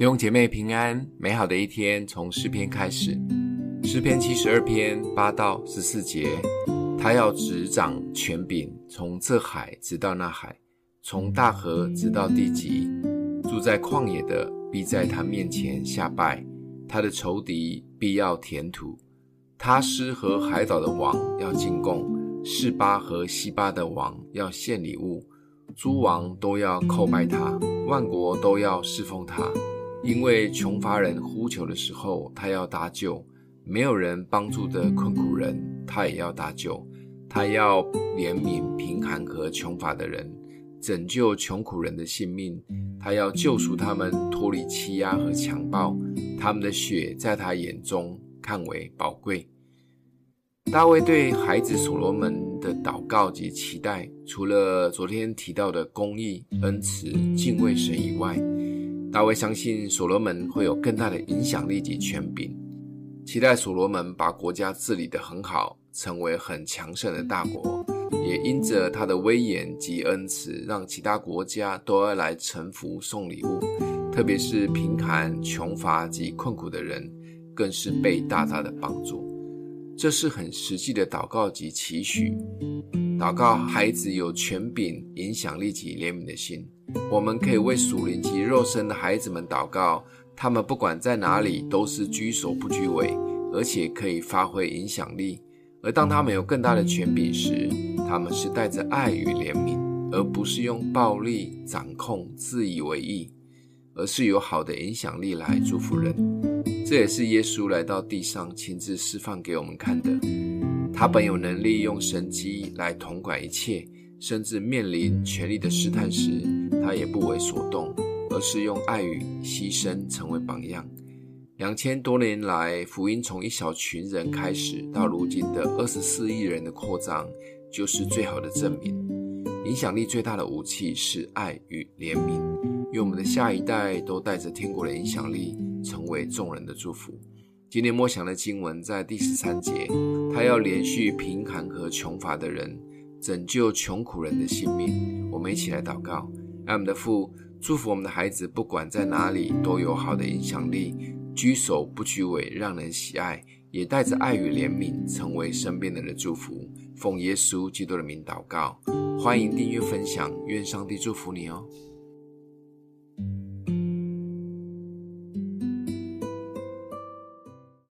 弟兄姐妹平安，美好的一天从诗篇开始。诗篇七十二篇八到十四节，他要执掌权柄，从这海直到那海，从大河直到地极。住在旷野的必在他面前下拜，他的仇敌必要填土。他施和海岛的王要进贡，示巴和西巴的王要献礼物，诸王都要叩拜他，万国都要侍奉他。因为穷乏人呼求的时候，他要搭救；没有人帮助的困苦人，他也要搭救。他要怜悯贫寒和穷乏的人，拯救穷苦人的性命。他要救赎他们脱离欺压和强暴，他们的血在他眼中看为宝贵。大卫对孩子所罗门的祷告及期待，除了昨天提到的公义、恩慈、敬畏神以外，大卫相信所罗门会有更大的影响力及权柄，期待所罗门把国家治理得很好，成为很强盛的大国。也因着他的威严及恩慈，让其他国家都要来臣服送礼物，特别是贫寒、穷乏及困苦的人，更是被大大的帮助。这是很实际的祷告及期许，祷告孩子有权柄、影响力及怜悯的心。我们可以为属灵及肉身的孩子们祷告，他们不管在哪里都是居首不居尾，而且可以发挥影响力。而当他们有更大的权柄时，他们是带着爱与怜悯，而不是用暴力掌控、自以为意，而是有好的影响力来祝福人。这也是耶稣来到地上亲自示范给我们看的。他本有能力用神机来统管一切。甚至面临权力的试探时，他也不为所动，而是用爱与牺牲成为榜样。两千多年来，福音从一小群人开始，到如今的二十四亿人的扩张，就是最好的证明。影响力最大的武器是爱与怜悯，愿我们的下一代都带着天国的影响力，成为众人的祝福。今天默想的经文在第十三节，他要怜恤贫寒和穷乏的人。拯救穷苦人的性命，我们一起来祷告。爱我们的父，祝福我们的孩子，不管在哪里都有好的影响力，居首不居尾，让人喜爱，也带着爱与怜悯，成为身边人的祝福。奉耶稣基督的名祷告，欢迎订阅分享，愿上帝祝福你哦。